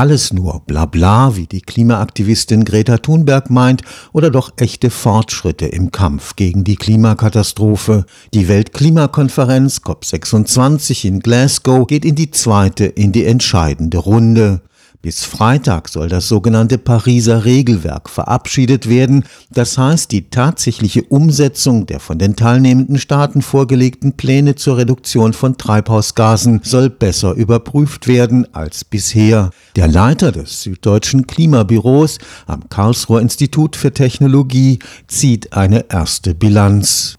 alles nur Blabla, wie die Klimaaktivistin Greta Thunberg meint, oder doch echte Fortschritte im Kampf gegen die Klimakatastrophe? Die Weltklimakonferenz COP26 in Glasgow geht in die zweite, in die entscheidende Runde. Bis Freitag soll das sogenannte Pariser Regelwerk verabschiedet werden, das heißt die tatsächliche Umsetzung der von den teilnehmenden Staaten vorgelegten Pläne zur Reduktion von Treibhausgasen soll besser überprüft werden als bisher. Der Leiter des Süddeutschen Klimabüros am Karlsruher Institut für Technologie zieht eine erste Bilanz.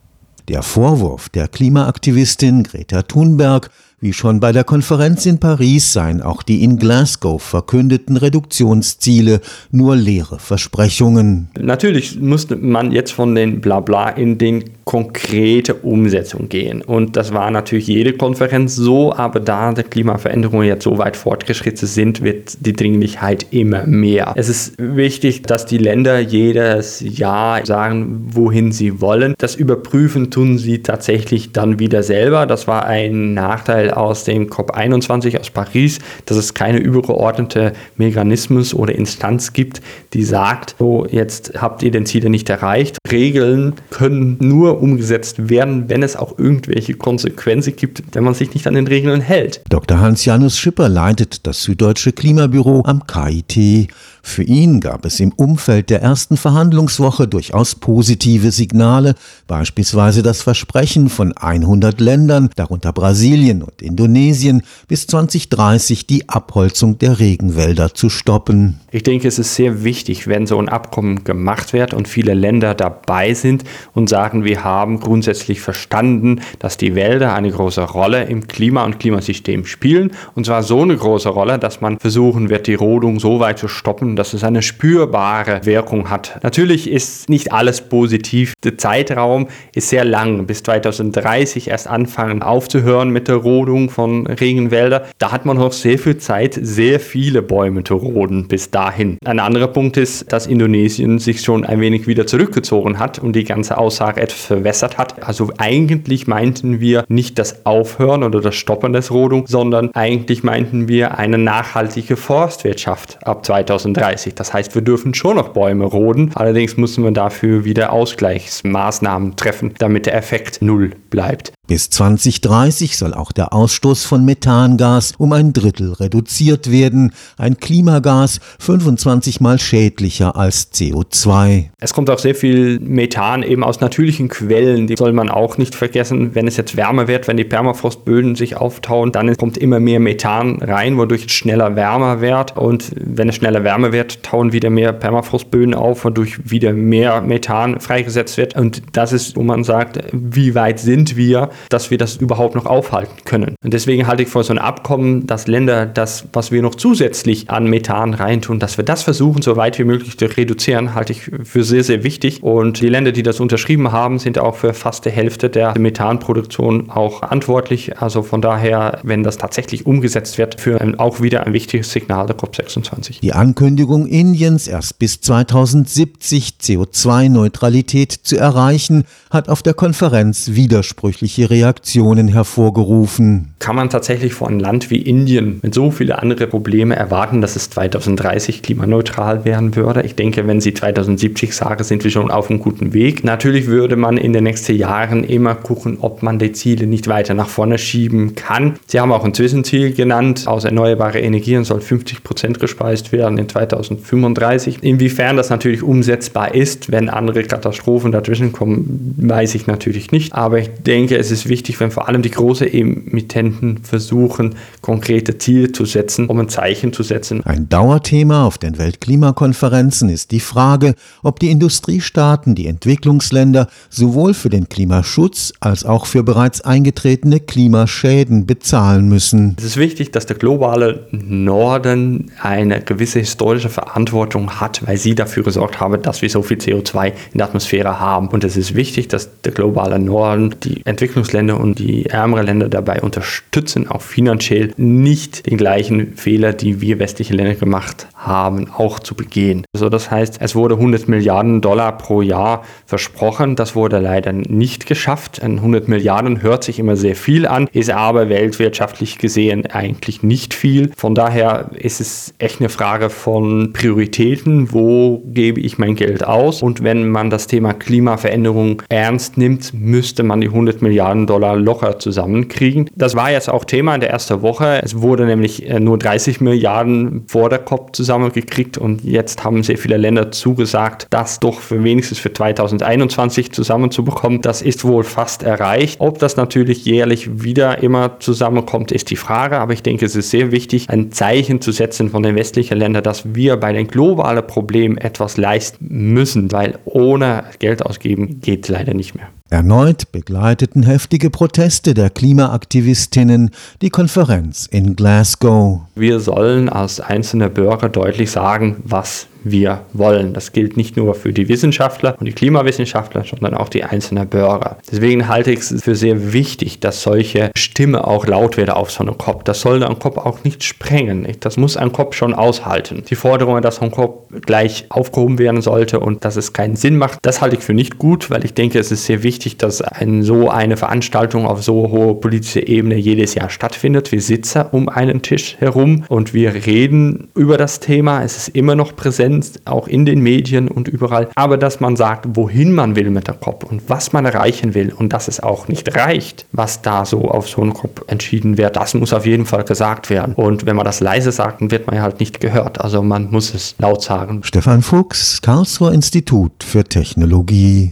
Der Vorwurf der Klimaaktivistin Greta Thunberg wie schon bei der Konferenz in Paris seien auch die in Glasgow verkündeten Reduktionsziele nur leere Versprechungen. Natürlich musste man jetzt von den Blabla in den konkrete Umsetzung gehen. Und das war natürlich jede Konferenz so, aber da die Klimaveränderungen jetzt so weit fortgeschritten sind, wird die Dringlichkeit immer mehr. Es ist wichtig, dass die Länder jedes Jahr sagen, wohin sie wollen. Das Überprüfen tun sie tatsächlich dann wieder selber. Das war ein Nachteil aus dem COP21 aus Paris, dass es keine übergeordnete Mechanismus oder Instanz gibt, die sagt, so jetzt habt ihr den Ziele nicht erreicht. Regeln können nur umgesetzt werden, wenn es auch irgendwelche Konsequenzen gibt, wenn man sich nicht an den Regeln hält. Dr. Hans-Janus Schipper leitet das Süddeutsche Klimabüro am KIT. Für ihn gab es im Umfeld der ersten Verhandlungswoche durchaus positive Signale, beispielsweise das Versprechen von 100 Ländern, darunter Brasilien und Indonesien, bis 2030 die Abholzung der Regenwälder zu stoppen. Ich denke, es ist sehr wichtig, wenn so ein Abkommen gemacht wird und viele Länder dabei sind und sagen, wir haben grundsätzlich verstanden, dass die Wälder eine große Rolle im Klima- und Klimasystem spielen. Und zwar so eine große Rolle, dass man versuchen wird, die Rodung so weit zu stoppen, dass es eine spürbare Wirkung hat. Natürlich ist nicht alles positiv. Der Zeitraum ist sehr lang, bis 2030 erst anfangen aufzuhören mit der Rodung von Regenwäldern. Da hat man noch sehr viel Zeit, sehr viele Bäume zu roden bis dahin. Ein anderer Punkt ist, dass Indonesien sich schon ein wenig wieder zurückgezogen hat und die ganze Aussage etwas verwässert hat. Also eigentlich meinten wir nicht das Aufhören oder das Stoppen des Rodung, sondern eigentlich meinten wir eine nachhaltige Forstwirtschaft ab 2030. 2030. Das heißt, wir dürfen schon noch Bäume roden, allerdings müssen wir dafür wieder Ausgleichsmaßnahmen treffen, damit der Effekt null bleibt. Bis 2030 soll auch der Ausstoß von Methangas um ein Drittel reduziert werden, ein Klimagas 25 mal schädlicher als CO2. Es kommt auch sehr viel Methan eben aus natürlichen Quellen, die soll man auch nicht vergessen. Wenn es jetzt wärmer wird, wenn die Permafrostböden sich auftauen, dann kommt immer mehr Methan rein, wodurch es schneller wärmer wird. Und wenn es schneller wärmer wird, tauen wieder mehr Permafrostböden auf, wodurch wieder mehr Methan freigesetzt wird. Und das ist, wo man sagt, wie weit sind wir, dass wir das überhaupt noch aufhalten können. Und deswegen halte ich vor so ein Abkommen, dass Länder das, was wir noch zusätzlich an Methan reintun, dass wir das versuchen, so weit wie möglich zu reduzieren, halte ich für sehr, sehr wichtig. Und die Länder, die das unterschrieben haben, sind auch für fast die Hälfte der Methanproduktion auch verantwortlich. Also von daher, wenn das tatsächlich umgesetzt wird, für auch wieder ein wichtiges Signal der COP26. Die Ankündigung Indiens, erst bis 2070 CO2-Neutralität zu erreichen, hat auf der Konferenz widersprüchliche Reaktionen hervorgerufen. Kann man tatsächlich vor einem Land wie Indien mit so viele andere Probleme erwarten, dass es 2030 klimaneutral werden würde? Ich denke, wenn Sie 2070 sagen, sind wir schon auf einem guten Weg. Natürlich würde man in den nächsten Jahren immer gucken, ob man die Ziele nicht weiter nach vorne schieben kann. Sie haben auch ein Zwischenziel genannt. Aus erneuerbaren Energien soll 50 Prozent gespeist werden in 2035. Inwiefern das natürlich umsetzbar ist, wenn andere Katastrophen dazwischen kommen, weiß ich natürlich nicht. Aber ich denke, es ist ist wichtig, wenn vor allem die großen Emittenten versuchen, konkrete Ziele zu setzen, um ein Zeichen zu setzen. Ein Dauerthema auf den Weltklimakonferenzen ist die Frage, ob die Industriestaaten, die Entwicklungsländer sowohl für den Klimaschutz als auch für bereits eingetretene Klimaschäden bezahlen müssen. Es ist wichtig, dass der globale Norden eine gewisse historische Verantwortung hat, weil sie dafür gesorgt haben, dass wir so viel CO2 in der Atmosphäre haben. Und es ist wichtig, dass der globale Norden die Entwicklungsländer Entwicklungsländer und die ärmeren Länder dabei unterstützen, auch finanziell nicht den gleichen Fehler, die wir westliche Länder gemacht haben, auch zu begehen. Also das heißt, es wurde 100 Milliarden Dollar pro Jahr versprochen. Das wurde leider nicht geschafft. 100 Milliarden hört sich immer sehr viel an, ist aber weltwirtschaftlich gesehen eigentlich nicht viel. Von daher ist es echt eine Frage von Prioritäten. Wo gebe ich mein Geld aus? Und wenn man das Thema Klimaveränderung ernst nimmt, müsste man die 100 Milliarden Dollar locker zusammenkriegen. Das war jetzt auch Thema in der ersten Woche. Es wurde nämlich äh, nur 30 Milliarden vor der COP zusammengekriegt und jetzt haben sehr viele Länder zugesagt, das doch für wenigstens für 2021 zusammenzubekommen. Das ist wohl fast erreicht. Ob das natürlich jährlich wieder immer zusammenkommt, ist die Frage. Aber ich denke, es ist sehr wichtig, ein Zeichen zu setzen von den westlichen Ländern, dass wir bei den globalen Problemen etwas leisten müssen, weil ohne Geld ausgeben geht leider nicht mehr. Erneut begleiteten heftige Proteste der Klimaaktivistinnen die Konferenz in Glasgow. Wir sollen als einzelne Bürger deutlich sagen, was wir wollen. Das gilt nicht nur für die Wissenschaftler und die Klimawissenschaftler, sondern auch die einzelnen Bürger. Deswegen halte ich es für sehr wichtig, dass solche Stimme auch laut wird auf so einem Kopf. Das soll ein Kopf auch nicht sprengen. Das muss ein Kopf schon aushalten. Die Forderung, dass ein Kopf gleich aufgehoben werden sollte und dass es keinen Sinn macht, das halte ich für nicht gut, weil ich denke, es ist sehr wichtig, dass ein, so eine Veranstaltung auf so hoher politischer Ebene jedes Jahr stattfindet. Wir sitzen um einen Tisch herum und wir reden über das Thema. Es ist immer noch präsent Präsenz, auch in den Medien und überall, aber dass man sagt, wohin man will mit der COP und was man erreichen will und dass es auch nicht reicht, was da so auf so einem COP entschieden wird, das muss auf jeden Fall gesagt werden. Und wenn man das leise sagt, dann wird man halt nicht gehört. Also man muss es laut sagen. Stefan Fuchs, Karlsruher Institut für Technologie.